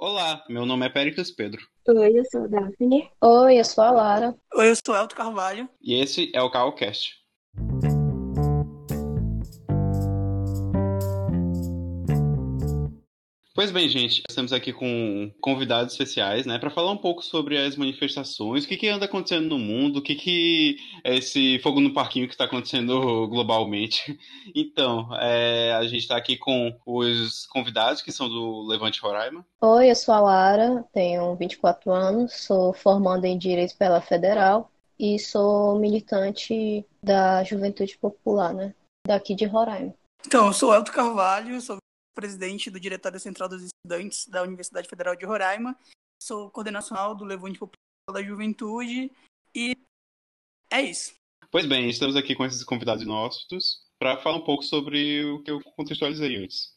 Olá, meu nome é Péricles Pedro. Oi, eu sou a Daphne. Oi, eu sou a Lara. Oi, eu sou Elton Carvalho. E esse é o CalCast. Pois bem, gente, estamos aqui com convidados especiais, né, para falar um pouco sobre as manifestações, o que, que anda acontecendo no mundo, o que, que é esse fogo no parquinho que está acontecendo globalmente. Então, é, a gente está aqui com os convidados que são do Levante Roraima. Oi, eu sou a Lara, tenho 24 anos, sou formanda em Direito pela Federal e sou militante da Juventude Popular, né, daqui de Roraima. Então, eu sou Elton Carvalho, sou presidente do Diretório Central dos Estudantes da Universidade Federal de Roraima, sou coordenacional do Levante Popular da Juventude e é isso. Pois bem, estamos aqui com esses convidados nossos para falar um pouco sobre o que eu contextualizei antes.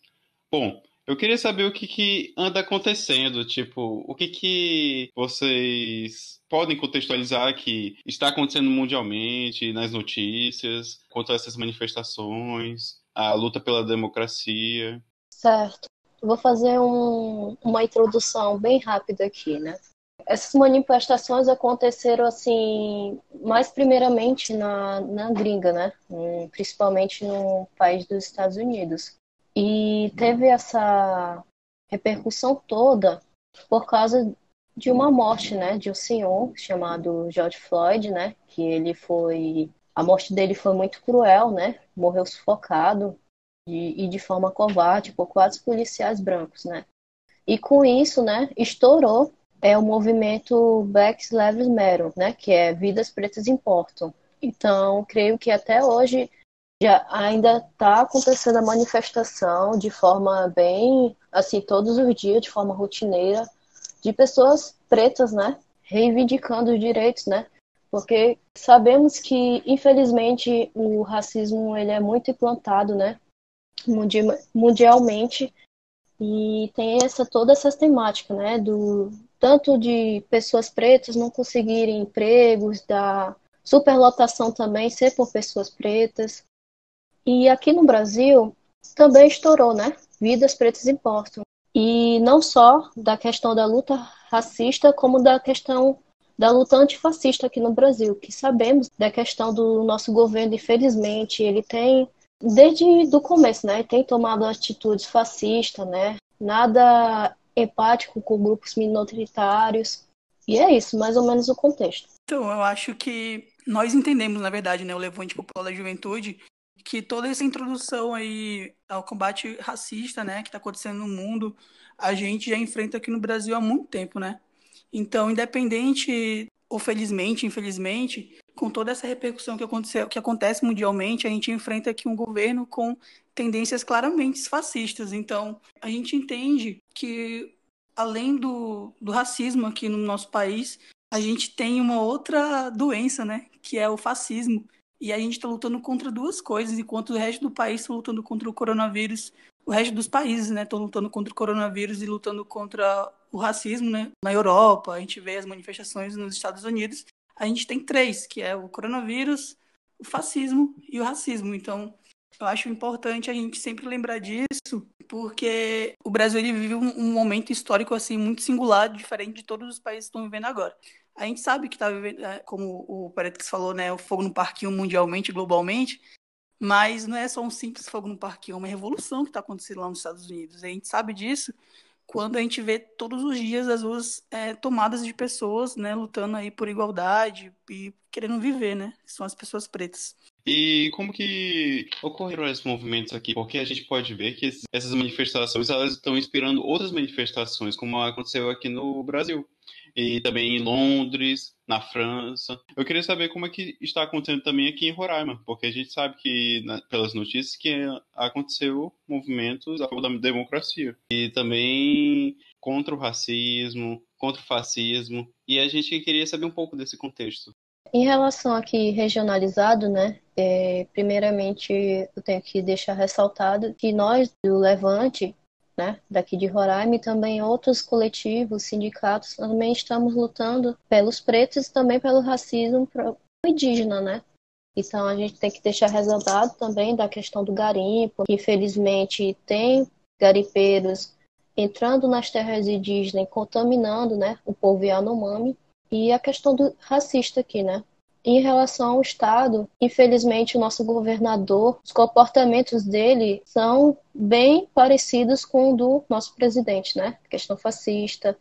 Bom, eu queria saber o que, que anda acontecendo, tipo, o que, que vocês podem contextualizar que está acontecendo mundialmente, nas notícias, quanto a essas manifestações, a luta pela democracia. Certo. Vou fazer um, uma introdução bem rápida aqui, né? Essas manifestações aconteceram assim, mais primeiramente na, na gringa, né? Hum, principalmente no país dos Estados Unidos. E teve essa repercussão toda por causa de uma morte, né, de um senhor chamado George Floyd, né, que ele foi a morte dele foi muito cruel, né? Morreu sufocado e, de forma covarde por quatro policiais brancos, né? E com isso, né, estourou é o movimento Black Lives Matter, né, que é Vidas Pretas Importam. Então, creio que até hoje já ainda está acontecendo a manifestação de forma bem, assim, todos os dias, de forma rotineira, de pessoas pretas, né, reivindicando os direitos, né, porque sabemos que, infelizmente, o racismo ele é muito implantado, né, mundialmente e tem essa toda essa temática, né, do tanto de pessoas pretas não conseguirem empregos, da superlotação também ser por pessoas pretas. E aqui no Brasil também estourou, né? Vidas pretas importam. E não só da questão da luta racista, como da questão da luta antifascista aqui no Brasil, que sabemos da questão do nosso governo, infelizmente, ele tem desde do começo, né, tem tomado atitudes fascistas, né, nada empático com grupos minoritários. E é isso, mais ou menos o contexto. Então, eu acho que nós entendemos, na verdade, né, o Levante Popular da Juventude, que toda essa introdução aí ao combate racista, né, que está acontecendo no mundo, a gente já enfrenta aqui no Brasil há muito tempo, né? Então, independente ou felizmente, infelizmente, com toda essa repercussão que, aconteceu, que acontece mundialmente, a gente enfrenta aqui um governo com tendências claramente fascistas. Então, a gente entende que, além do, do racismo aqui no nosso país, a gente tem uma outra doença, né? Que é o fascismo. E a gente está lutando contra duas coisas, enquanto o resto do país está lutando contra o coronavírus, o resto dos países, né, estão lutando contra o coronavírus e lutando contra o racismo, né? Na Europa, a gente vê as manifestações nos Estados Unidos, a gente tem três, que é o coronavírus, o fascismo e o racismo. Então, eu acho importante a gente sempre lembrar disso, porque o Brasil ele vive um, um momento histórico assim muito singular, diferente de todos os países que estão vivendo agora. A gente sabe que está vivendo, é, como o Paredes falou, né, o fogo no parquinho mundialmente, globalmente, mas não é só um simples fogo no parquinho, é uma revolução que está acontecendo lá nos Estados Unidos. A gente sabe disso quando a gente vê todos os dias as ruas é, tomadas de pessoas, né, lutando aí por igualdade e querendo viver, né, são as pessoas pretas. E como que ocorreram esses movimentos aqui? Porque a gente pode ver que essas manifestações elas estão inspirando outras manifestações, como aconteceu aqui no Brasil e também em Londres, na França. Eu queria saber como é que está acontecendo também aqui em Roraima, porque a gente sabe que, na, pelas notícias, que aconteceu movimentos a favor da democracia e também contra o racismo, contra o fascismo, e a gente queria saber um pouco desse contexto. Em relação aqui regionalizado, né? É, primeiramente, eu tenho que deixar ressaltado que nós do Levante né, daqui de Roraima e também outros coletivos, sindicatos, também estamos lutando pelos pretos e também pelo racismo indígena, né? Então a gente tem que deixar ressaltado também da questão do garimpo, que infelizmente tem garimpeiros entrando nas terras indígenas, contaminando, né, o povo Yanomami, e a questão do racista aqui, né? Em relação ao Estado, infelizmente, o nosso governador, os comportamentos dele são bem parecidos com o do nosso presidente, né? Questão fascista.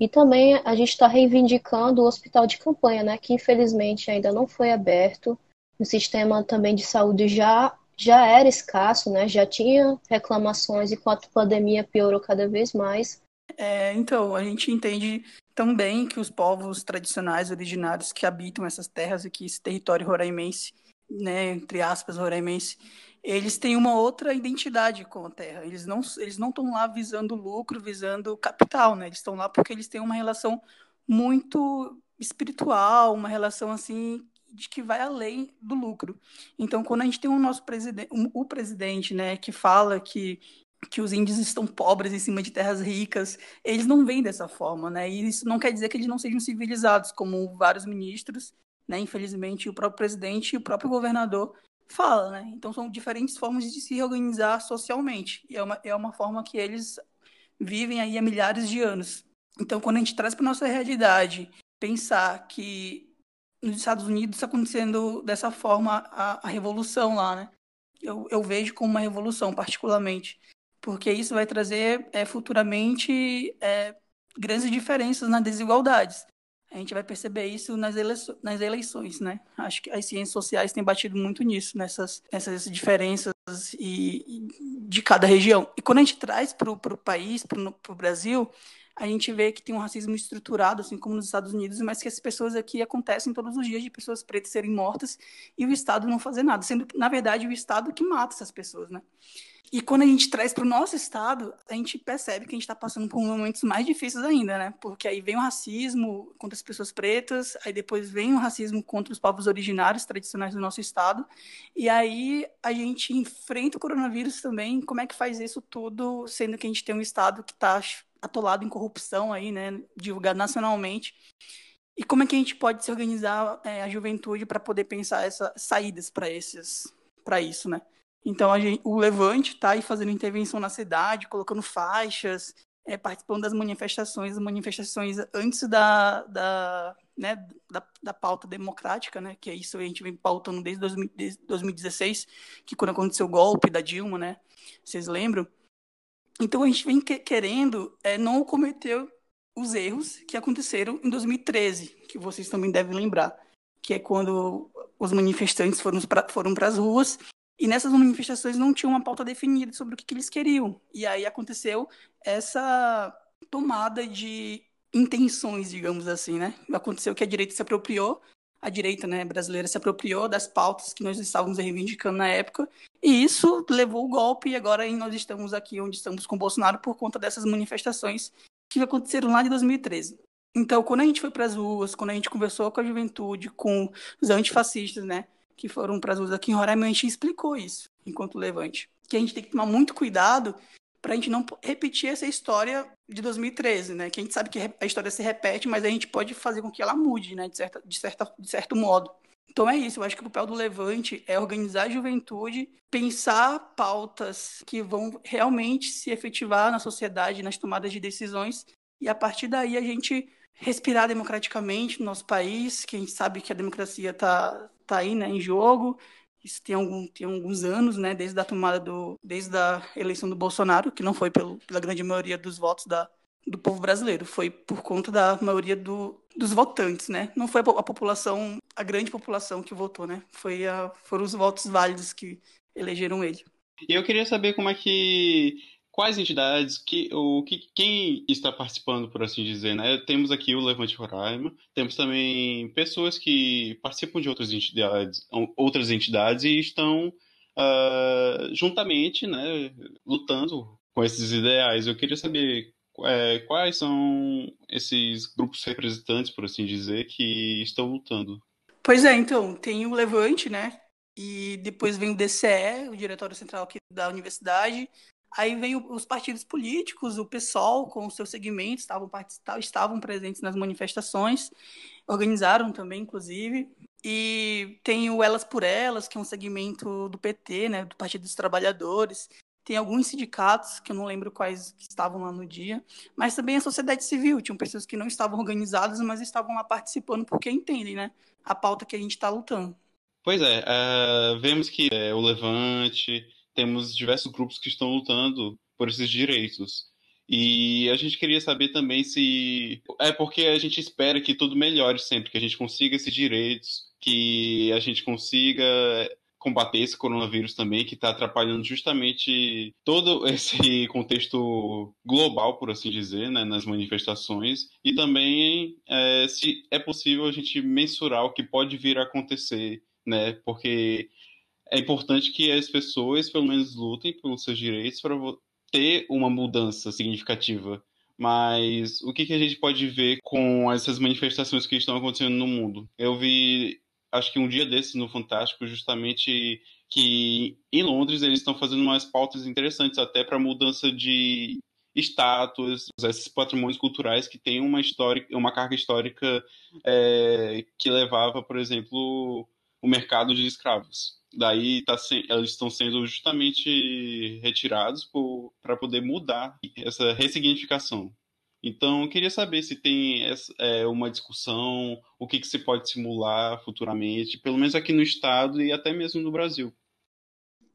E também a gente está reivindicando o hospital de campanha, né? Que infelizmente ainda não foi aberto. O sistema também de saúde já já era escasso, né? Já tinha reclamações enquanto a pandemia piorou cada vez mais. É, então, a gente entende também que os povos tradicionais originários que habitam essas terras aqui, esse território roraimense, né, entre aspas, roraimense, eles têm uma outra identidade com a terra. Eles não eles não estão lá visando lucro, visando capital, né? Eles estão lá porque eles têm uma relação muito espiritual, uma relação assim de que vai além do lucro. Então, quando a gente tem o nosso presidente, o presidente, né, que fala que que os índios estão pobres em cima de terras ricas, eles não veem dessa forma, né? E isso não quer dizer que eles não sejam civilizados, como vários ministros, né? Infelizmente, o próprio presidente e o próprio governador fala, né? Então são diferentes formas de se organizar socialmente. E é uma, é uma forma que eles vivem aí há milhares de anos. Então, quando a gente traz para nossa realidade, pensar que nos Estados Unidos está acontecendo dessa forma a, a revolução lá, né? Eu, eu vejo como uma revolução, particularmente porque isso vai trazer é, futuramente é, grandes diferenças nas desigualdades. A gente vai perceber isso nas, eleições, nas eleições, né? Acho que as ciências sociais têm batido muito nisso, nessas, nessas diferenças e, e de cada região. E quando a gente traz para o país, para o Brasil, a gente vê que tem um racismo estruturado, assim como nos Estados Unidos, mas que as pessoas aqui acontecem todos os dias de pessoas pretas serem mortas e o Estado não fazer nada, sendo na verdade, o Estado que mata essas pessoas, né? E quando a gente traz para o nosso estado, a gente percebe que a gente está passando por momentos mais difíceis ainda, né? Porque aí vem o racismo contra as pessoas pretas, aí depois vem o racismo contra os povos originários tradicionais do nosso estado, e aí a gente enfrenta o coronavírus também. Como é que faz isso tudo, sendo que a gente tem um estado que está atolado em corrupção aí, né? Divulgado nacionalmente. E como é que a gente pode se organizar é, a juventude para poder pensar essas saídas para esses, para isso, né? Então gente, o Levante está aí fazendo intervenção na cidade, colocando faixas, é, participando das manifestações, manifestações antes da, da, né, da, da, pauta democrática, né, que é isso a gente vem pautando desde, 2000, desde 2016, que quando aconteceu o golpe da Dilma, né, vocês lembram? Então a gente vem que, querendo é, não cometer os erros que aconteceram em 2013, que vocês também devem lembrar, que é quando os manifestantes foram para foram as ruas e nessas manifestações não tinha uma pauta definida sobre o que, que eles queriam. E aí aconteceu essa tomada de intenções, digamos assim, né? Aconteceu que a direita se apropriou, a direita né, brasileira se apropriou das pautas que nós estávamos reivindicando na época, e isso levou o golpe, e agora nós estamos aqui onde estamos com o Bolsonaro por conta dessas manifestações que aconteceram lá de 2013. Então, quando a gente foi para as ruas, quando a gente conversou com a juventude, com os antifascistas, né? Que foram para as ruas aqui em Roraima, a gente explicou isso, enquanto levante. Que a gente tem que tomar muito cuidado para a gente não repetir essa história de 2013, né? Que a gente sabe que a história se repete, mas a gente pode fazer com que ela mude, né? De, certa, de, certa, de certo modo. Então é isso, eu acho que o papel do Levante é organizar a juventude, pensar pautas que vão realmente se efetivar na sociedade, nas tomadas de decisões, e a partir daí a gente respirar democraticamente no nosso país, que a gente sabe que a democracia está tá aí né, em jogo. Isso tem, algum, tem alguns anos, né, desde a tomada do, desde a eleição do Bolsonaro, que não foi pelo, pela grande maioria dos votos da, do povo brasileiro, foi por conta da maioria do, dos votantes, né? Não foi a, a população, a grande população que votou, né? Foi a, foram os votos válidos que elegeram ele. E eu queria saber como é que quais entidades, que, o, que, quem está participando, por assim dizer, né? Temos aqui o Levante Roraima, temos também pessoas que participam de outras entidades, outras entidades e estão uh, juntamente, né, lutando com esses ideais. Eu queria saber é, quais são esses grupos representantes, por assim dizer, que estão lutando. Pois é, então, tem o Levante, né? E depois vem o DCE, o Diretório Central aqui da Universidade, Aí veio os partidos políticos, o PSOL, com seus segmentos, estavam, estavam presentes nas manifestações, organizaram também, inclusive. E tem o Elas por Elas, que é um segmento do PT, né, do Partido dos Trabalhadores. tem alguns sindicatos, que eu não lembro quais que estavam lá no dia, mas também a sociedade civil, tinham pessoas que não estavam organizadas, mas estavam lá participando porque entendem, né, a pauta que a gente está lutando. Pois é, uh, vemos que é, o Levante, temos diversos grupos que estão lutando por esses direitos. E a gente queria saber também se. É porque a gente espera que tudo melhore sempre, que a gente consiga esses direitos, que a gente consiga combater esse coronavírus também, que está atrapalhando justamente todo esse contexto global, por assim dizer, né, nas manifestações, e também é, se é possível a gente mensurar o que pode vir a acontecer, né, porque é importante que as pessoas, pelo menos, lutem pelos seus direitos para ter uma mudança significativa. Mas o que, que a gente pode ver com essas manifestações que estão acontecendo no mundo? Eu vi acho que um dia desses no Fantástico, justamente que em Londres eles estão fazendo umas pautas interessantes até para mudança de estátuas, esses patrimônios culturais que têm uma história, uma carga histórica é, que levava, por exemplo, o mercado de escravos. Daí tá se, eles estão sendo justamente retirados para poder mudar essa ressignificação. Então, eu queria saber se tem essa, é, uma discussão, o que, que se pode simular futuramente, pelo menos aqui no Estado e até mesmo no Brasil.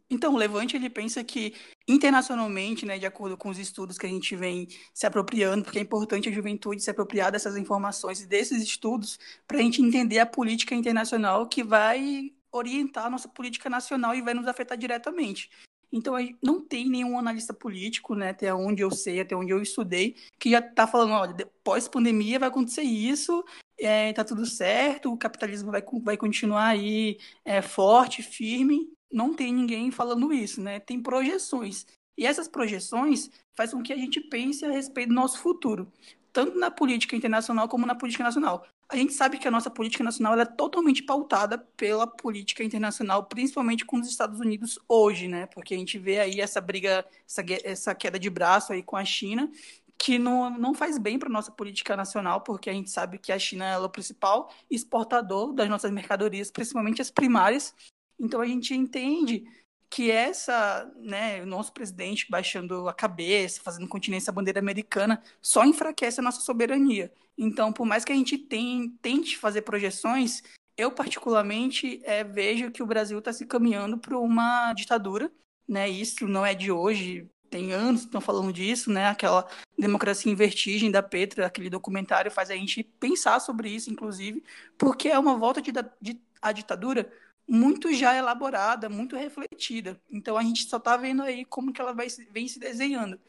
Então, o Levante ele pensa que internacionalmente, né, de acordo com os estudos que a gente vem se apropriando, porque é importante a juventude se apropriar dessas informações e desses estudos para a gente entender a política internacional que vai orientar a nossa política nacional e vai nos afetar diretamente. Então, não tem nenhum analista político, né, até onde eu sei, até onde eu estudei, que já está falando, olha, pós-pandemia vai acontecer isso, é, tá tudo certo, o capitalismo vai, vai continuar aí é, forte, firme. Não tem ninguém falando isso, né? Tem projeções. E essas projeções fazem com que a gente pense a respeito do nosso futuro, tanto na política internacional como na política nacional. A gente sabe que a nossa política nacional é totalmente pautada pela política internacional, principalmente com os Estados Unidos hoje, né? Porque a gente vê aí essa briga, essa, essa queda de braço aí com a China, que não, não faz bem para a nossa política nacional, porque a gente sabe que a China é o principal exportador das nossas mercadorias, principalmente as primárias. Então a gente entende que essa, né, o nosso presidente baixando a cabeça, fazendo continência à bandeira americana, só enfraquece a nossa soberania. Então, por mais que a gente tem, tente fazer projeções, eu particularmente é, vejo que o Brasil está se caminhando para uma ditadura, né? Isso não é de hoje, tem anos que estão falando disso, né? Aquela democracia em vertigem da Petra, aquele documentário faz a gente pensar sobre isso, inclusive, porque é uma volta de, de a ditadura muito já elaborada, muito refletida. Então a gente só está vendo aí como que ela vai, vem se desenhando.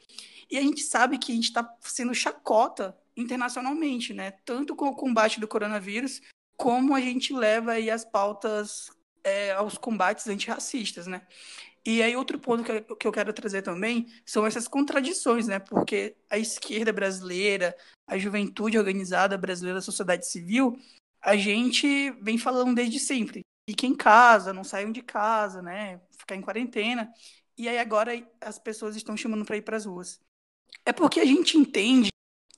E a gente sabe que a gente está sendo chacota internacionalmente, né? Tanto com o combate do coronavírus, como a gente leva aí as pautas é, aos combates antirracistas, né? E aí outro ponto que eu, que eu quero trazer também são essas contradições, né? Porque a esquerda brasileira, a juventude organizada brasileira, a sociedade civil, a gente vem falando desde sempre fiquem em casa, não saiam de casa, né? Ficar em quarentena. E aí agora as pessoas estão chamando para ir para as ruas. É porque a gente entende,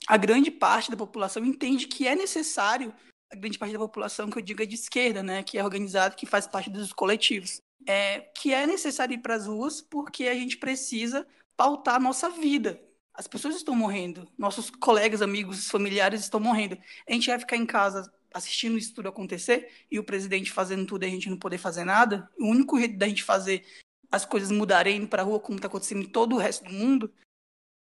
a grande parte da população entende que é necessário, a grande parte da população que eu digo é de esquerda, né? Que é organizada, que faz parte dos coletivos. É, que é necessário ir para as ruas porque a gente precisa pautar a nossa vida. As pessoas estão morrendo, nossos colegas, amigos, familiares estão morrendo. A gente vai ficar em casa assistindo isso tudo acontecer e o presidente fazendo tudo e a gente não poder fazer nada, o único jeito da gente fazer as coisas mudarem para a rua como está acontecendo em todo o resto do mundo.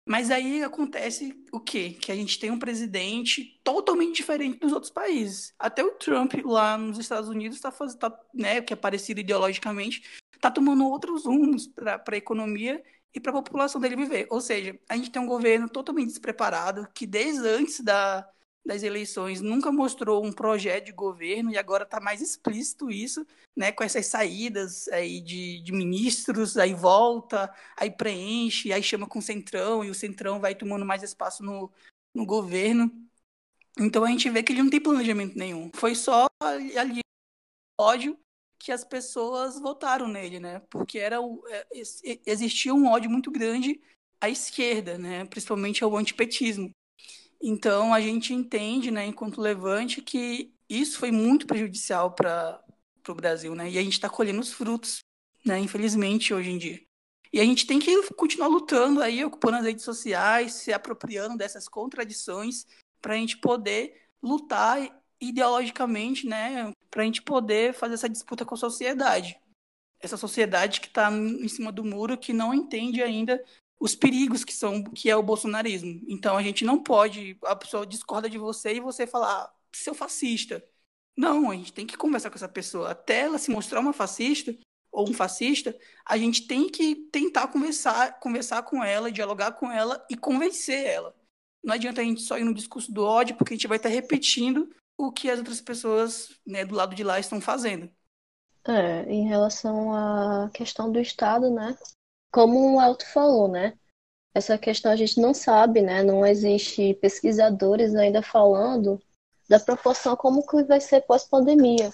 Mas aí acontece o quê? Que a gente tem um presidente totalmente diferente dos outros países. Até o Trump lá nos Estados Unidos está fazendo, tá, né, que é parecido ideologicamente, está tomando outros rumos para a economia e para a população dele viver. Ou seja, a gente tem um governo totalmente despreparado que desde antes da das eleições nunca mostrou um projeto de governo e agora está mais explícito isso, né, com essas saídas aí de, de, ministros, aí volta, aí preenche, aí chama com o Centrão e o Centrão vai tomando mais espaço no, no governo. Então a gente vê que ele não tem planejamento nenhum. Foi só ali ódio que as pessoas votaram nele, né? Porque era o, é, existia um ódio muito grande à esquerda, né? Principalmente ao antipetismo. Então, a gente entende, né, enquanto levante, que isso foi muito prejudicial para o Brasil, né? E a gente está colhendo os frutos, né, infelizmente, hoje em dia. E a gente tem que continuar lutando aí, ocupando as redes sociais, se apropriando dessas contradições, para a gente poder lutar ideologicamente, né? Para a gente poder fazer essa disputa com a sociedade. Essa sociedade que está em cima do muro, que não entende ainda os perigos que são que é o bolsonarismo. Então a gente não pode, a pessoa discorda de você e você falar, seu fascista. Não, a gente tem que conversar com essa pessoa. Até ela se mostrar uma fascista ou um fascista, a gente tem que tentar conversar, conversar com ela, dialogar com ela e convencer ela. Não adianta a gente só ir no discurso do ódio, porque a gente vai estar repetindo o que as outras pessoas né, do lado de lá estão fazendo. É, em relação à questão do Estado, né? Como o Alto falou, né? Essa questão a gente não sabe, né? Não existe pesquisadores ainda falando da proporção como que vai ser pós-pandemia.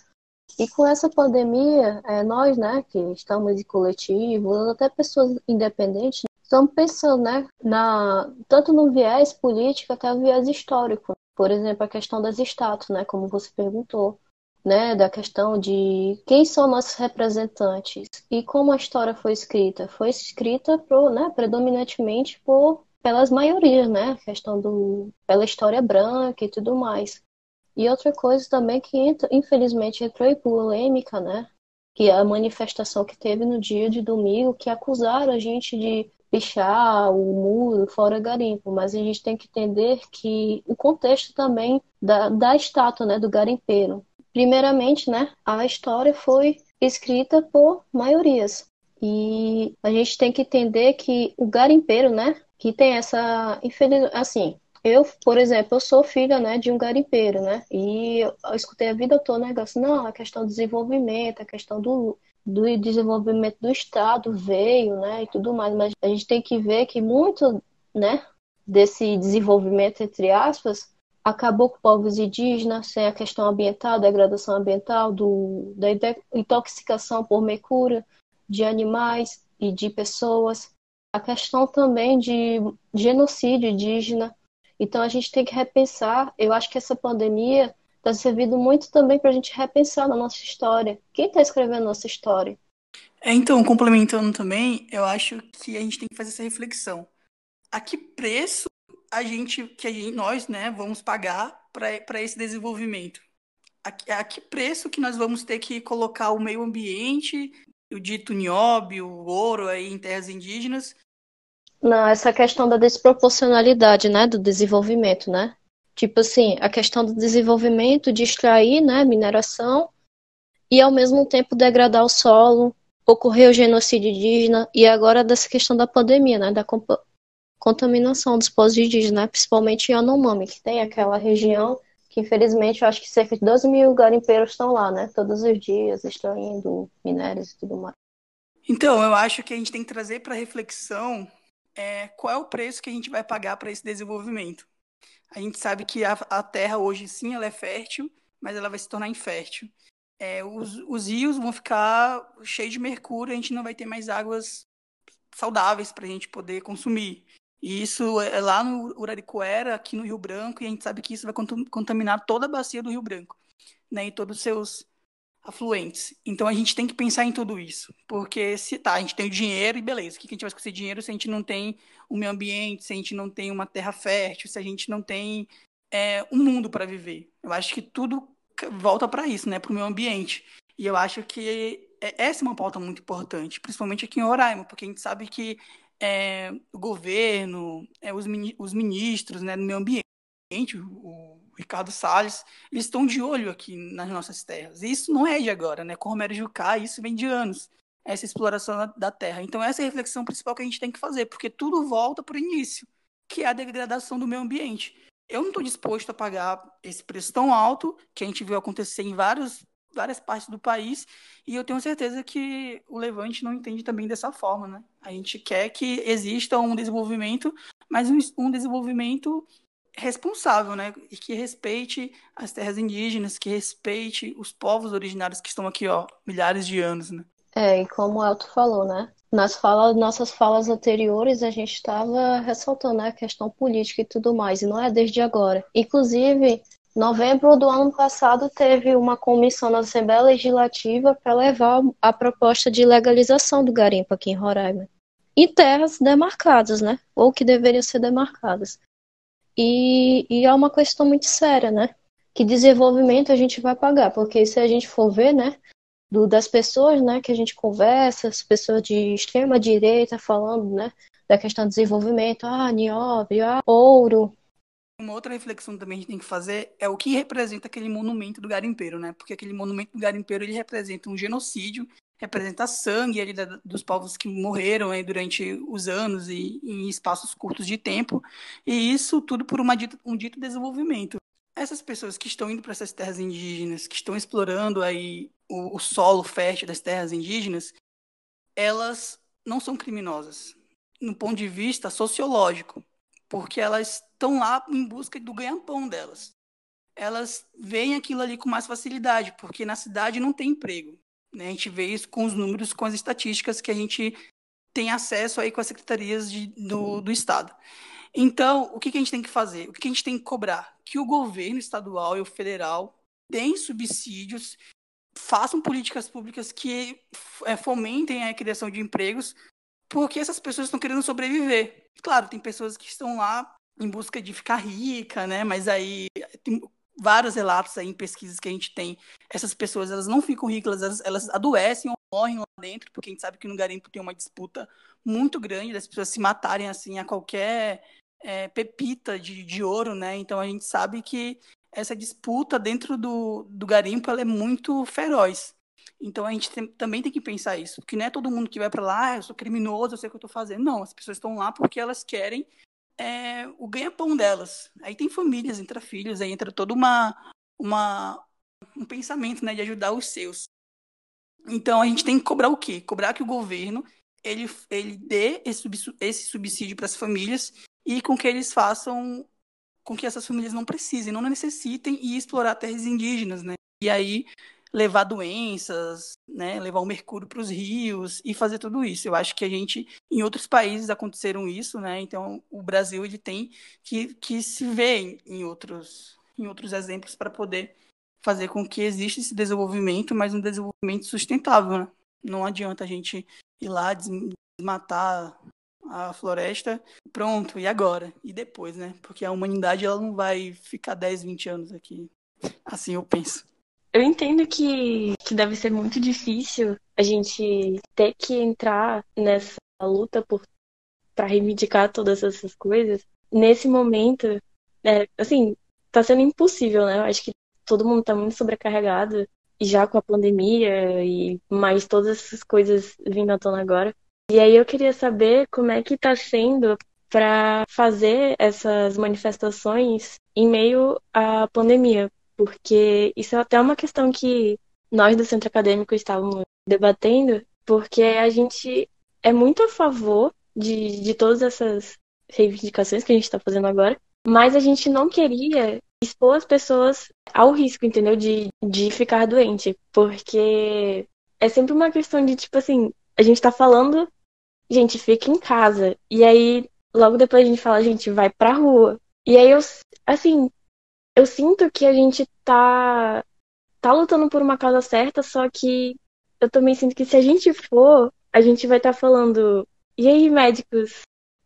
E com essa pandemia, é, nós, né, que estamos em coletivo, até pessoas independentes, estamos pensando, né, na, tanto no viés político até no viés histórico. Por exemplo, a questão das estátuas, né, como você perguntou, né, da questão de quem são nossos representantes e como a história foi escrita. Foi escrita por, né, predominantemente por pelas maiorias, né, a questão do pela história branca e tudo mais. E outra coisa também que infelizmente entrou em polêmica, né? Que é a manifestação que teve no dia de domingo, que acusaram a gente de pichar o muro fora garimpo, mas a gente tem que entender que o contexto também da, da estátua, né, do garimpeiro. Primeiramente, né, a história foi escrita por maiorias. E a gente tem que entender que o garimpeiro, né, que tem essa infeliz... assim, eu, por exemplo, eu sou filha, né, de um garimpeiro, né? E eu, escutei a vida toda o negócio, não, a questão do desenvolvimento, a questão do, do desenvolvimento do Estado veio, né, e tudo mais, mas a gente tem que ver que muito, né, desse desenvolvimento, entre aspas, acabou com povos indígenas, sem a questão ambiental, degradação ambiental, do, da intoxicação por mercúrio de animais e de pessoas, a questão também de genocídio indígena, então a gente tem que repensar. Eu acho que essa pandemia está servindo muito também para a gente repensar na nossa história. Quem está escrevendo nossa história? É, então, complementando também, eu acho que a gente tem que fazer essa reflexão. A que preço a gente, que a gente, nós, né, vamos pagar para esse desenvolvimento? A, a, que preço que nós vamos ter que colocar o meio ambiente, o dito nióbio, o ouro aí em terras indígenas, não, essa questão da desproporcionalidade, né, do desenvolvimento, né? Tipo assim, a questão do desenvolvimento de extrair, né, mineração e ao mesmo tempo degradar o solo, ocorrer o genocídio indígena e agora dessa questão da pandemia, né, da contaminação dos povos indígenas, né, principalmente em Anomami, que tem aquela região que infelizmente eu acho que cerca de 12 mil garimpeiros estão lá, né, todos os dias extraindo minérios e tudo mais. Então, eu acho que a gente tem que trazer para reflexão é, qual é o preço que a gente vai pagar para esse desenvolvimento. A gente sabe que a, a, terra hoje sim ela é fértil, mas ela vai se tornar infértil. É, os, os, rios vão ficar cheios de mercúrio, a gente não vai ter mais águas saudáveis para a gente poder consumir. E isso é lá no Uraricoera, aqui no Rio Branco, e a gente sabe que isso vai contaminar toda a bacia do Rio Branco, né, e todos os seus afluentes. Então a gente tem que pensar em tudo isso. Porque se tá, a gente tem o dinheiro e beleza, o que a gente vai com esse dinheiro se a gente não tem o meio ambiente, se a gente não tem uma terra fértil, se a gente não tem é, um mundo para viver? Eu acho que tudo volta para isso, né? Para o meio ambiente. E eu acho que é, essa é uma pauta muito importante, principalmente aqui em Roraima, porque a gente sabe que é, o governo, é, os, os ministros né, do meio ambiente, o Ricardo Salles, eles estão de olho aqui nas nossas terras. E isso não é de agora, né? Com Romero Jucá, isso vem de anos, essa exploração da terra. Então, essa é a reflexão principal que a gente tem que fazer, porque tudo volta para o início, que é a degradação do meio ambiente. Eu não estou disposto a pagar esse preço tão alto que a gente viu acontecer em vários, várias partes do país, e eu tenho certeza que o Levante não entende também dessa forma, né? A gente quer que exista um desenvolvimento, mas um, um desenvolvimento responsável, né? E que respeite as terras indígenas, que respeite os povos originários que estão aqui, ó, milhares de anos, né? É, e como o Elton falou, né? Nas falas, nossas falas anteriores, a gente estava ressaltando né, a questão política e tudo mais, e não é desde agora. Inclusive, novembro do ano passado teve uma comissão na Assembleia Legislativa para levar a proposta de legalização do garimpo aqui em Roraima. em terras demarcadas, né? Ou que deveriam ser demarcadas. E, e é uma questão muito séria, né? Que desenvolvimento a gente vai pagar, porque se a gente for ver, né, do, das pessoas, né, que a gente conversa, as pessoas de extrema direita falando, né, da questão do desenvolvimento, ah, nióbio, ah, ouro. Uma outra reflexão também a gente tem que fazer é o que representa aquele monumento do garimpeiro, né? Porque aquele monumento do garimpeiro ele representa um genocídio, representa sangue ali da, dos povos que morreram aí durante os anos e em espaços curtos de tempo, e isso tudo por uma um dito desenvolvimento. Essas pessoas que estão indo para essas terras indígenas, que estão explorando aí o, o solo fértil das terras indígenas, elas não são criminosas, no ponto de vista sociológico, porque elas estão lá em busca do ganha-pão delas. Elas veem aquilo ali com mais facilidade, porque na cidade não tem emprego. Né? A gente vê isso com os números, com as estatísticas que a gente tem acesso aí com as secretarias de, do, do Estado. Então, o que, que a gente tem que fazer? O que, que a gente tem que cobrar? Que o governo estadual e o federal deem subsídios, façam políticas públicas que é, fomentem a criação de empregos, porque essas pessoas estão querendo sobreviver. Claro, tem pessoas que estão lá em busca de ficar rica, né? Mas aí tem vários relatos aí em pesquisas que a gente tem. Essas pessoas, elas não ficam ricas, elas, elas adoecem ou morrem lá dentro, porque a gente sabe que no garimpo tem uma disputa muito grande das pessoas se matarem assim a qualquer é, pepita de, de ouro, né? Então a gente sabe que essa disputa dentro do, do garimpo ela é muito feroz. Então a gente tem, também tem que pensar isso, porque não é todo mundo que vai para lá, ah, eu sou criminoso, eu sei o que eu estou fazendo. Não, as pessoas estão lá porque elas querem é, o ganha-pão delas. Aí tem famílias, entra filhos, aí entra toda uma, uma um pensamento né, de ajudar os seus. Então a gente tem que cobrar o quê? Cobrar que o governo ele, ele dê esse, esse subsídio para as famílias e com que eles façam com que essas famílias não precisem, não necessitem ir explorar terras indígenas, né? E aí levar doenças, né, levar o mercúrio para os rios e fazer tudo isso. Eu acho que a gente, em outros países aconteceram isso, né? Então o Brasil ele tem que, que se ver em outros, em outros exemplos para poder fazer com que exista esse desenvolvimento, mas um desenvolvimento sustentável. Né? Não adianta a gente ir lá desmatar a floresta, pronto, e agora? E depois, né? Porque a humanidade ela não vai ficar 10, 20 anos aqui. Assim eu penso. Eu entendo que, que deve ser muito difícil a gente ter que entrar nessa luta por para reivindicar todas essas coisas. Nesse momento, é, assim, tá sendo impossível, né? Eu acho que todo mundo tá muito sobrecarregado, já com a pandemia e mais todas essas coisas vindo à tona agora. E aí eu queria saber como é que tá sendo para fazer essas manifestações em meio à pandemia, porque isso é até uma questão que nós do centro acadêmico estávamos debatendo, porque a gente é muito a favor de, de todas essas reivindicações que a gente está fazendo agora, mas a gente não queria expor as pessoas ao risco, entendeu? De, de ficar doente, porque é sempre uma questão de, tipo assim, a gente tá falando, gente, fica em casa, e aí logo depois a gente fala, gente, vai pra rua. E aí eu, assim, eu sinto que a gente tá, tá lutando por uma causa certa, só que eu também sinto que se a gente for, a gente vai estar tá falando, e aí, médicos?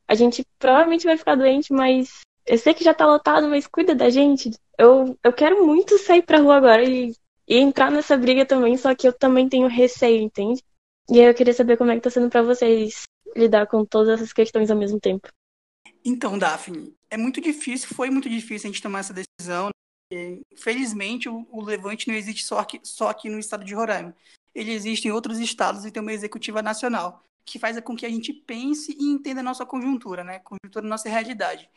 A gente provavelmente vai ficar doente, mas eu sei que já tá lotado, mas cuida da gente. Eu, eu quero muito sair pra rua agora e, e entrar nessa briga também, só que eu também tenho receio, entende? E aí eu queria saber como é que tá sendo para vocês lidar com todas essas questões ao mesmo tempo. Então, Daphne, é muito difícil, foi muito difícil a gente tomar essa decisão. Né? Felizmente, o, Levante não existe só aqui, só aqui no estado de Roraima. Ele existe em outros estados e tem uma executiva nacional, que faz com que a gente pense e entenda a nossa conjuntura, né? Conjuntura da nossa realidade.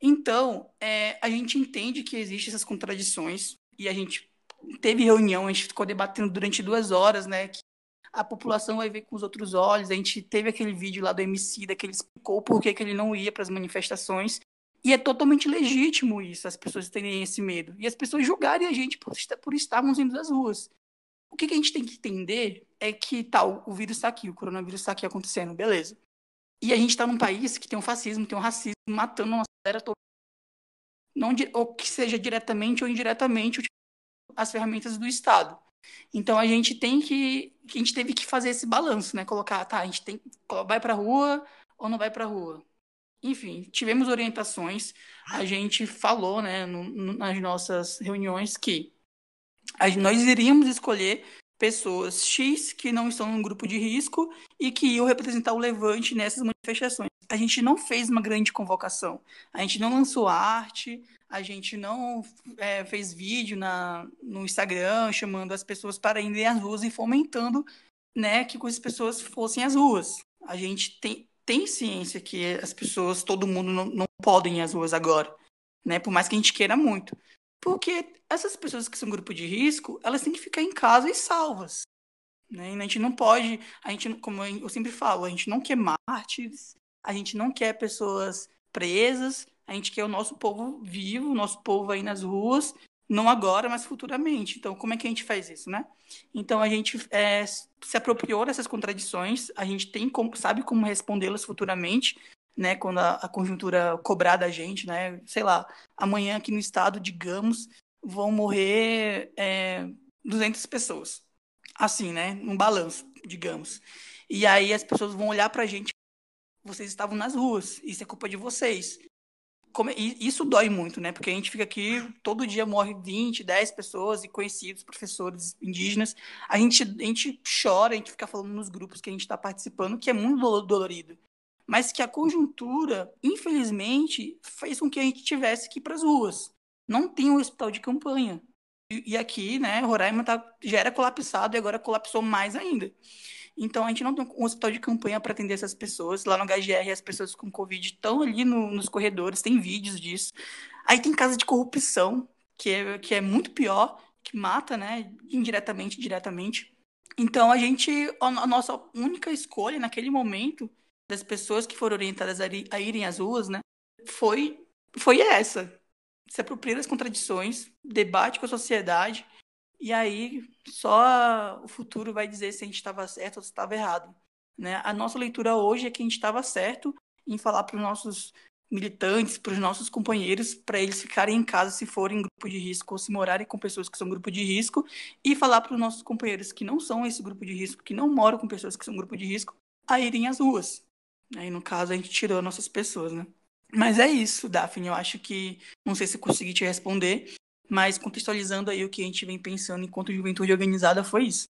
Então, é, a gente entende que existem essas contradições e a gente teve reunião, a gente ficou debatendo durante duas horas, né? Que a população vai ver com os outros olhos. A gente teve aquele vídeo lá do MC, que ele explicou por que, que ele não ia para as manifestações. E é totalmente legítimo isso, as pessoas terem esse medo. E as pessoas julgarem a gente por, por estarmos indo das ruas. O que, que a gente tem que entender é que tal, o vírus está aqui, o coronavírus está aqui acontecendo, beleza. E a gente está num país que tem um fascismo, tem um racismo matando uma galera toda. Não, ou que seja diretamente ou indiretamente as ferramentas do Estado. Então a gente tem que, a gente teve que fazer esse balanço, né? Colocar, tá, a gente tem, vai para a rua, ou não vai para a rua? Enfim, tivemos orientações, a gente falou né, no, no, nas nossas reuniões que a, nós iríamos escolher pessoas X que não estão num grupo de risco e que iam representar o Levante nessas manifestações. A gente não fez uma grande convocação, a gente não lançou arte, a gente não é, fez vídeo na, no Instagram chamando as pessoas para irem às ruas e fomentando né, que as pessoas fossem às ruas. A gente tem, tem ciência que as pessoas, todo mundo não, não podem ir às ruas agora, né, por mais que a gente queira muito. Porque essas pessoas que são grupo de risco, elas têm que ficar em casa e salvas. Né? E a gente não pode, a gente, como eu sempre falo, a gente não quer mártires, a gente não quer pessoas presas, a gente quer o nosso povo vivo, o nosso povo aí nas ruas, não agora, mas futuramente. Então, como é que a gente faz isso, né? Então, a gente é, se apropriou dessas contradições, a gente tem como, sabe como respondê-las futuramente, né? Quando a, a, conjuntura cobrar da gente, né? Sei lá, amanhã aqui no estado, digamos, vão morrer é, 200 pessoas. Assim, né? Um balanço, digamos. E aí as pessoas vão olhar pra gente, vocês estavam nas ruas, isso é culpa de vocês. Como, isso dói muito, né? Porque a gente fica aqui, todo dia morre 20, 10 pessoas e conhecidos, professores indígenas. A gente, a gente chora, a gente fica falando nos grupos que a gente está participando, que é muito dolorido. Mas que a conjuntura, infelizmente, fez com que a gente tivesse que ir para as ruas. Não tem um hospital de campanha. E, e aqui, né, Roraima tá, já era colapsado e agora colapsou mais ainda. Então, a gente não tem um hospital de campanha para atender essas pessoas. Lá no HGR, as pessoas com Covid estão ali no, nos corredores, tem vídeos disso. Aí tem casa de corrupção, que é, que é muito pior, que mata, né, indiretamente, diretamente. Então, a gente, a nossa única escolha naquele momento das pessoas que foram orientadas a, irem às ruas, né, foi, foi essa. Se apropriar das contradições, debate com a sociedade, e aí só o futuro vai dizer se a gente estava certo ou se estava errado. Né? A nossa leitura hoje é que a gente estava certo em falar para os nossos militantes, para os nossos companheiros, para eles ficarem em casa se forem grupo de risco ou se morarem com pessoas que são grupo de risco, e falar para os nossos companheiros que não são esse grupo de risco, que não moram com pessoas que são grupo de risco, a irem às ruas. Aí, no caso, a gente tirou nossas pessoas, né? Mas é isso, Daphne. Eu acho que. Não sei se consegui te responder, mas contextualizando aí o que a gente vem pensando enquanto juventude organizada foi isso.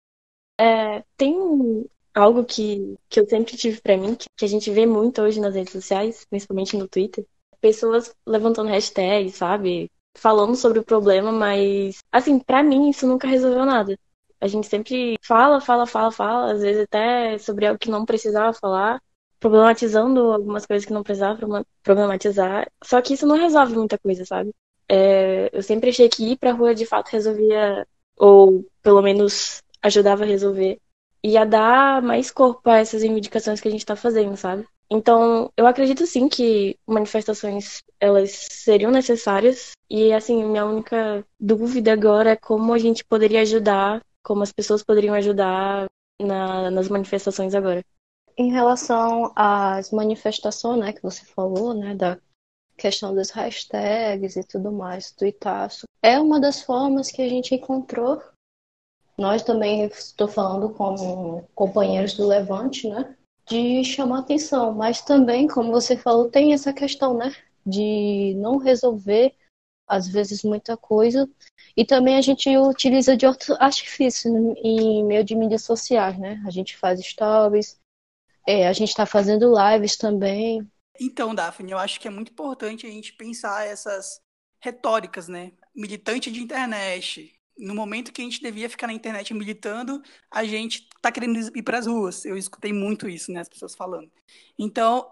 É, tem algo que, que eu sempre tive para mim, que a gente vê muito hoje nas redes sociais, principalmente no Twitter. Pessoas levantando hashtags, sabe? Falando sobre o problema, mas, assim, para mim isso nunca resolveu nada. A gente sempre fala, fala, fala, fala, às vezes até sobre algo que não precisava falar, problematizando algumas coisas que não precisava problematizar. Só que isso não resolve muita coisa, sabe? É, eu sempre achei que ir pra rua de fato resolvia, ou pelo menos ajudava a resolver, e a dar mais corpo a essas reivindicações que a gente está fazendo, sabe? Então, eu acredito sim que manifestações elas seriam necessárias e assim, minha única dúvida agora é como a gente poderia ajudar, como as pessoas poderiam ajudar na, nas manifestações agora. Em relação às manifestações, né, que você falou, né, da questão das hashtags e tudo mais, tuitaço, é uma das formas que a gente encontrou. Nós também estou falando com companheiros do Levante, né? De chamar atenção, mas também, como você falou, tem essa questão, né? De não resolver, às vezes, muita coisa. E também a gente utiliza de outro artifício em meio de mídias sociais, né? A gente faz stories, é, a gente está fazendo lives também, então, Daphne, eu acho que é muito importante a gente pensar essas retóricas, né? Militante de internet. No momento que a gente devia ficar na internet militando, a gente tá querendo ir para as ruas. Eu escutei muito isso, né? As pessoas falando. Então,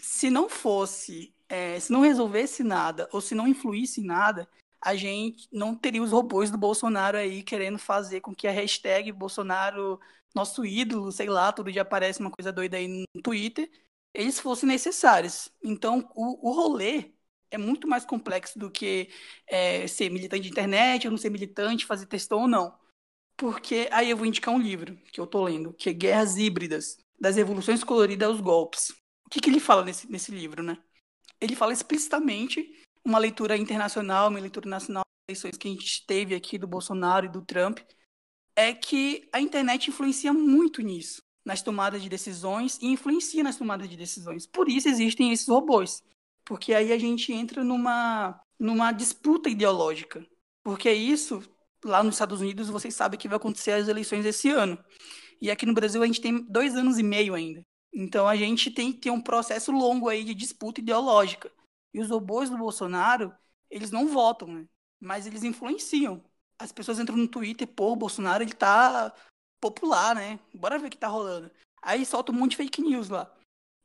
se não fosse, é, se não resolvesse nada, ou se não influísse em nada, a gente não teria os robôs do Bolsonaro aí querendo fazer com que a hashtag Bolsonaro, nosso ídolo, sei lá, todo dia aparece uma coisa doida aí no Twitter, eles fossem necessários. Então, o, o rolê é muito mais complexo do que é, ser militante de internet, ou não ser militante, fazer textão ou não. Porque aí eu vou indicar um livro que eu tô lendo, que é Guerras Híbridas, das Revoluções Coloridas aos Golpes. O que, que ele fala nesse, nesse livro, né? Ele fala explicitamente uma leitura internacional, uma leitura nacional das eleições que a gente teve aqui do Bolsonaro e do Trump, é que a internet influencia muito nisso nas tomadas de decisões e influencia nas tomadas de decisões. Por isso existem esses robôs. Porque aí a gente entra numa, numa disputa ideológica. Porque isso, lá nos Estados Unidos, vocês sabem que vai acontecer as eleições esse ano. E aqui no Brasil a gente tem dois anos e meio ainda. Então a gente tem que ter um processo longo aí de disputa ideológica. E os robôs do Bolsonaro, eles não votam, né? Mas eles influenciam. As pessoas entram no Twitter, pô, o Bolsonaro ele tá popular, né? Bora ver o que tá rolando. Aí solta um monte de fake news lá.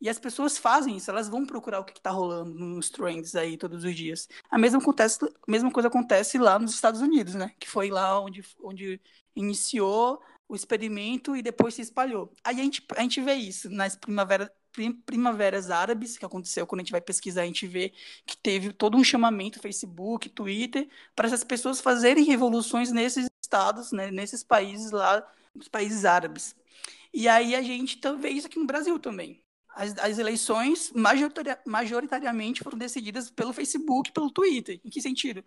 E as pessoas fazem isso, elas vão procurar o que, está rolando nos trends aí todos os dias. A mesma, acontece, a mesma coisa acontece lá nos Estados Unidos, né? Que foi lá onde, onde iniciou o experimento e depois se espalhou. Aí a gente, a gente vê isso nas primavera, prim, primaveras árabes, que aconteceu quando a gente vai pesquisar, a gente vê que teve todo um chamamento Facebook, Twitter, para essas pessoas fazerem revoluções nesses estados, né, nesses países lá nos países árabes. E aí a gente vê isso aqui no Brasil também. As, as eleições majoritariamente foram decididas pelo Facebook, pelo Twitter. Em que sentido?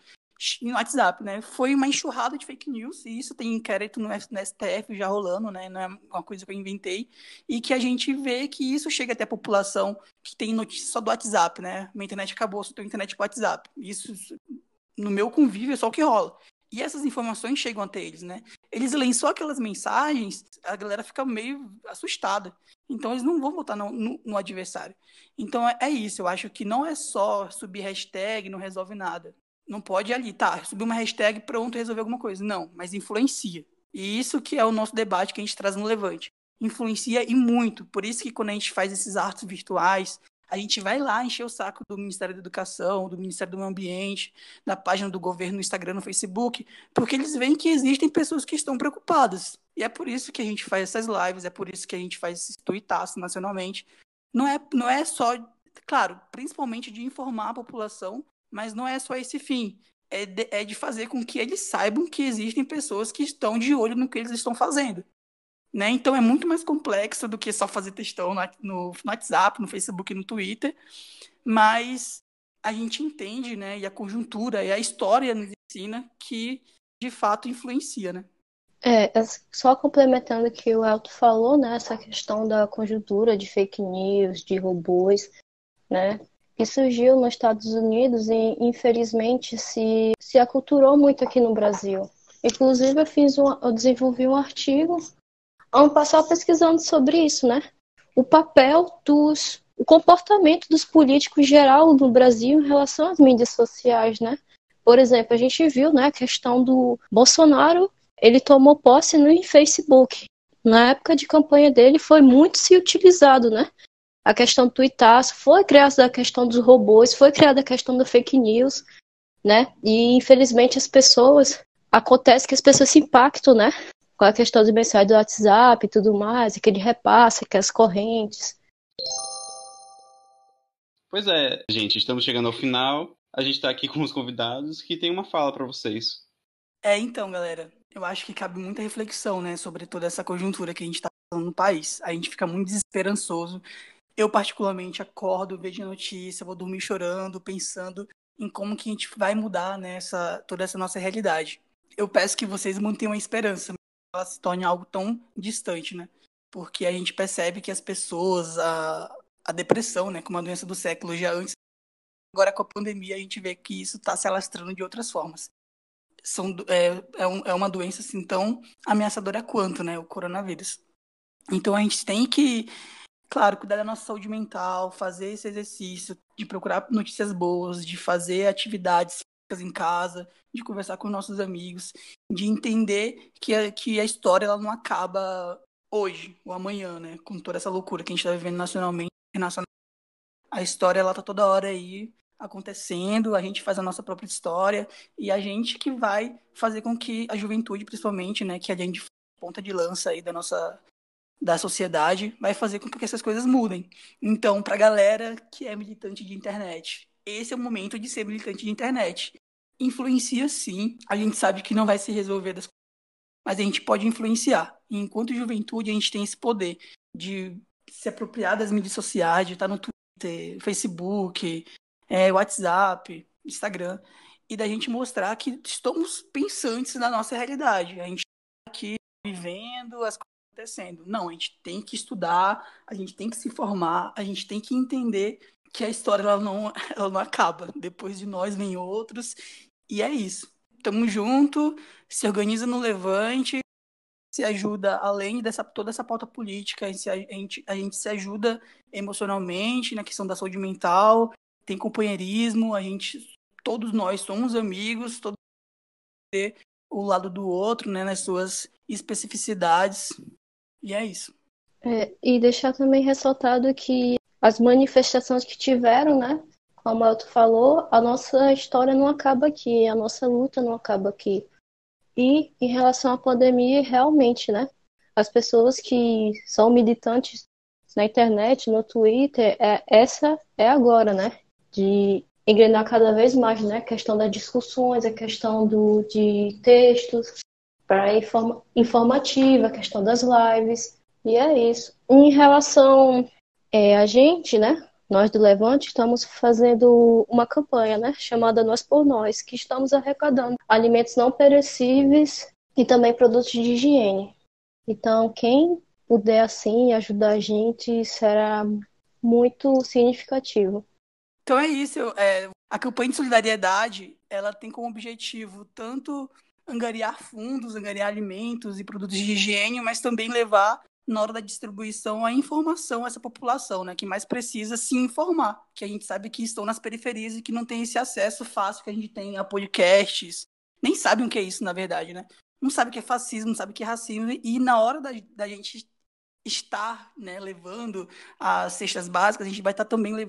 No WhatsApp, né? Foi uma enxurrada de fake news, e isso tem inquérito no, STF já rolando, né? Não é uma coisa que eu inventei. E que a gente vê que isso chega até a população que tem notícia só do WhatsApp, né? Minha internet acabou, só tenho internet com WhatsApp. Isso, no meu convívio, é só o que rola. E essas informações chegam até eles, né? Eles leem só aquelas mensagens, a galera fica meio assustada. Então eles não vão votar no, no, no adversário. Então é, é, isso, eu acho que não é só subir hashtag, não resolve nada. Não pode ali, tá, subir uma hashtag, pronto, resolver alguma coisa. Não, mas influencia. E isso que é o nosso debate que a gente traz no Levante. Influencia e muito. Por isso que quando a gente faz esses artes virtuais, a gente vai lá encher o saco do Ministério da Educação, do Ministério do Meio Ambiente, da página do governo no Instagram, no Facebook, porque eles veem que existem pessoas que estão preocupadas. E é por isso que a gente faz essas lives, é por isso que a gente faz esses tuitaços nacionalmente. Não é, não é só, claro, principalmente de informar a população, mas não é só esse fim. É de, é de fazer com que eles saibam que existem pessoas que estão de olho no que eles estão fazendo. Né? Então é muito mais complexo do que só fazer textão no, no, no WhatsApp, no Facebook, no Twitter, mas a gente entende, né, e a conjuntura e a história nos ensina que de fato influencia, né? É, só complementando o que o Elton falou, né, essa questão da conjuntura de fake news, de robôs, né, que surgiu nos Estados Unidos e infelizmente se, se aculturou muito aqui no Brasil. Inclusive eu fiz um, eu desenvolvi um artigo ano passado pesquisando sobre isso, né? O papel dos. o comportamento dos políticos geral no Brasil em relação às mídias sociais, né? Por exemplo, a gente viu né, a questão do Bolsonaro, ele tomou posse no Facebook. Na época de campanha dele foi muito se utilizado, né? A questão do tuitaço, foi criada a questão dos robôs, foi criada a questão da fake news, né? E infelizmente as pessoas, acontece que as pessoas se impactam, né? Com a questão de mensagem do WhatsApp e tudo mais, que ele repassa, que as correntes. Pois é, gente, estamos chegando ao final. A gente está aqui com os convidados que tem uma fala para vocês. É, então, galera, eu acho que cabe muita reflexão, né, sobre toda essa conjuntura que a gente está no país. A gente fica muito desesperançoso. Eu, particularmente, acordo, vejo a notícia, vou dormir chorando, pensando em como que a gente vai mudar nessa né, toda essa nossa realidade. Eu peço que vocês mantenham a esperança, ela se torne algo tão distante, né? Porque a gente percebe que as pessoas, a, a depressão, né, como a doença do século já antes, agora com a pandemia a gente vê que isso está se alastrando de outras formas. São, é, é, um, é uma doença assim tão ameaçadora quanto, né, o coronavírus. Então a gente tem que, claro, cuidar da nossa saúde mental, fazer esse exercício de procurar notícias boas, de fazer atividades em casa, de conversar com nossos amigos, de entender que a, que a história ela não acaba hoje ou amanhã, né? Com toda essa loucura que a gente está vivendo nacionalmente internacionalmente. A história ela tá toda hora aí acontecendo, a gente faz a nossa própria história e a gente que vai fazer com que a juventude, principalmente, né, que é a gente ponta de lança aí da nossa da sociedade, vai fazer com que essas coisas mudem. Então, para a galera que é militante de internet, esse é o momento de ser militante de internet influencia sim. A gente sabe que não vai se resolver das coisas, mas a gente pode influenciar. E enquanto juventude, a gente tem esse poder de se apropriar das mídias sociais, de estar no Twitter, Facebook, é, WhatsApp, Instagram, e da gente mostrar que estamos pensantes na nossa realidade. A gente está aqui vivendo as coisas acontecendo. Não, a gente tem que estudar, a gente tem que se formar, a gente tem que entender que a história ela não, ela não acaba. Depois de nós vem outros, e é isso. Tamo junto, se organiza no Levante, se ajuda, além dessa toda essa pauta política, a gente, a gente se ajuda emocionalmente na questão da saúde mental, tem companheirismo, a gente, todos nós somos amigos, todos ter o lado do outro, né, nas suas especificidades, e é isso. É, e deixar também ressaltado que as manifestações que tiveram, né, como o Elton falou, a nossa história não acaba aqui, a nossa luta não acaba aqui. E em relação à pandemia, realmente, né? As pessoas que são militantes na internet, no Twitter, é, essa é agora, né? De engrenar cada vez mais, né? A questão das discussões, a questão do, de textos para informa, informativa, a questão das lives. E é isso. Em relação é, a gente, né? Nós do Levante estamos fazendo uma campanha, né, chamada Nós por Nós, que estamos arrecadando alimentos não perecíveis e também produtos de higiene. Então, quem puder assim ajudar a gente será muito significativo. Então é isso. É, a campanha de solidariedade ela tem como objetivo tanto angariar fundos, angariar alimentos e produtos de higiene, mas também levar na hora da distribuição a informação a essa população, né, que mais precisa se informar, que a gente sabe que estão nas periferias e que não tem esse acesso fácil que a gente tem a podcasts, nem sabem o que é isso, na verdade, né? Não sabe o que é fascismo, não sabe o que é racismo, e na hora da, da gente estar né, levando as cestas básicas, a gente vai estar também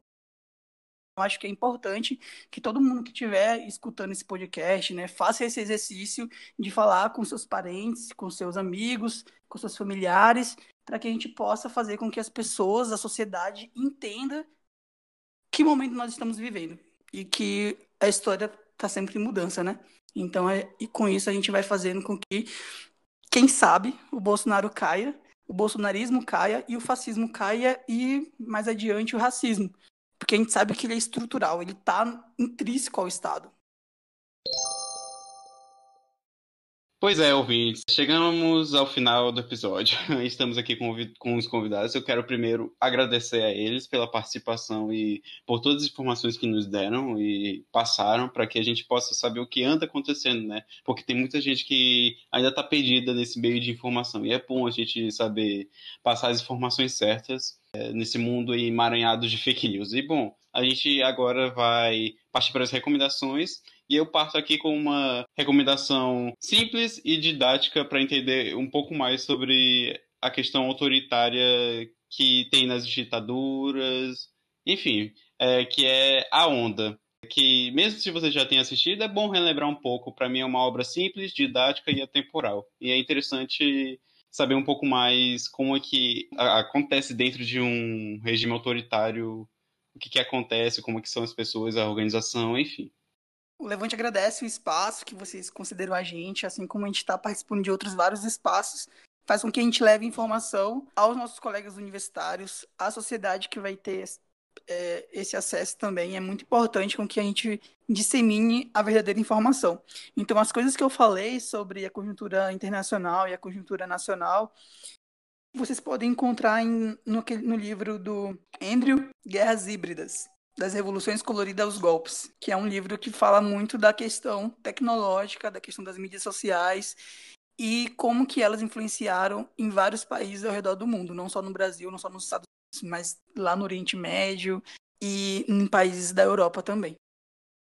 eu acho que é importante que todo mundo que estiver escutando esse podcast, né, faça esse exercício de falar com seus parentes, com seus amigos, com seus familiares, para que a gente possa fazer com que as pessoas, a sociedade, entenda que momento nós estamos vivendo e que a história está sempre em mudança, né? Então, é, e com isso a gente vai fazendo com que, quem sabe, o Bolsonaro caia, o bolsonarismo caia e o fascismo caia e mais adiante o racismo, porque a gente sabe que ele é estrutural, ele está intrínseco ao Estado. Pois é, ouvintes, chegamos ao final do episódio. Estamos aqui com, com os convidados. Eu quero primeiro agradecer a eles pela participação e por todas as informações que nos deram e passaram para que a gente possa saber o que anda acontecendo, né? Porque tem muita gente que ainda está perdida nesse meio de informação e é bom a gente saber passar as informações certas é, nesse mundo emaranhado de fake news. E bom, a gente agora vai partir para as recomendações e eu parto aqui com uma recomendação simples e didática para entender um pouco mais sobre a questão autoritária que tem nas ditaduras, enfim, é, que é A Onda. Que, mesmo se você já tenha assistido, é bom relembrar um pouco. Para mim, é uma obra simples, didática e atemporal. E é interessante saber um pouco mais como é que acontece dentro de um regime autoritário, o que, que acontece, como que são as pessoas, a organização, enfim. O Levante agradece o espaço que vocês consideram a gente, assim como a gente está participando de outros vários espaços, faz com que a gente leve informação aos nossos colegas universitários, à sociedade que vai ter é, esse acesso também. É muito importante com que a gente dissemine a verdadeira informação. Então, as coisas que eu falei sobre a conjuntura internacional e a conjuntura nacional, vocês podem encontrar em, no, no livro do Andrew, Guerras Híbridas das Revoluções Coloridas aos Golpes, que é um livro que fala muito da questão tecnológica, da questão das mídias sociais e como que elas influenciaram em vários países ao redor do mundo, não só no Brasil, não só nos Estados Unidos, mas lá no Oriente Médio e em países da Europa também.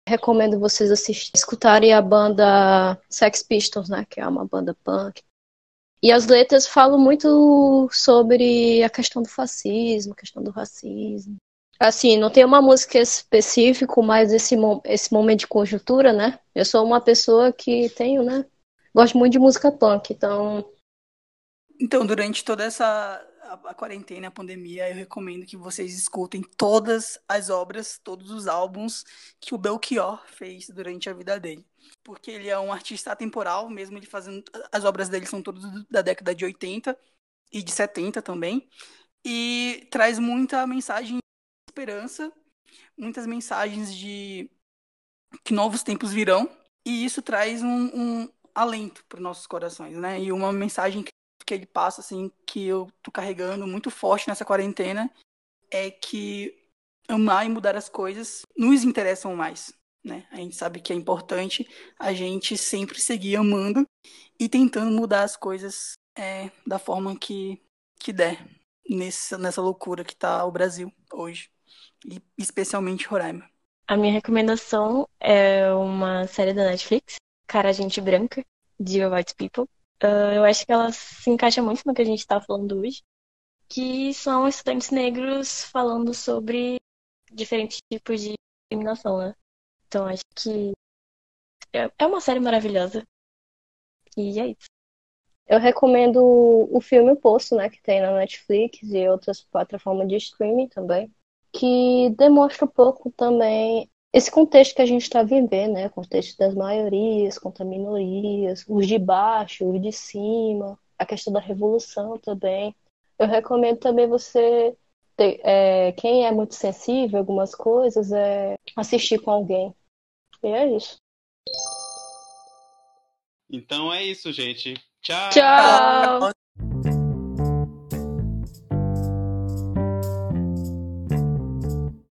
Recomendo vocês escutarem a banda Sex Pistols, né, que é uma banda punk. E as letras falam muito sobre a questão do fascismo, questão do racismo. Assim, não tem uma música específica, mas esse, esse momento de conjuntura, né? Eu sou uma pessoa que tenho, né? Gosto muito de música punk, então. Então, durante toda essa a, quarentena, a pandemia, eu recomendo que vocês escutem todas as obras, todos os álbuns que o Belchior fez durante a vida dele. Porque ele é um artista atemporal, mesmo ele fazendo. As obras dele são todas da década de 80 e de 70 também. E traz muita mensagem esperança, muitas mensagens de que novos tempos virão, e isso traz um, um alento para os nossos corações, né? E uma mensagem que que ele passa, assim, que eu tô carregando muito forte nessa quarentena, é que amar e mudar as coisas nos interessam mais, né? A gente sabe que é importante a gente sempre seguir amando e tentando mudar as coisas é, da forma que, que der nessa, nessa loucura que tá o Brasil hoje, e especialmente Roraima. A minha recomendação é uma série da Netflix, Cara Gente Branca, de White People. Uh, eu acho que ela se encaixa muito no que a gente está falando hoje, que são estudantes negros falando sobre diferentes tipos de discriminação, né? Então acho que é, é uma série maravilhosa. E é isso. Eu recomendo o filme O Poço, né, que tem na Netflix e outras plataformas de streaming também, que demonstra um pouco também esse contexto que a gente está vivendo, né, contexto das maiorias contra minorias, os de baixo, os de cima, a questão da revolução também. Eu recomendo também você, ter, é, quem é muito sensível a algumas coisas, é assistir com alguém. E é isso. Então é isso, gente. Tchau. Tchau.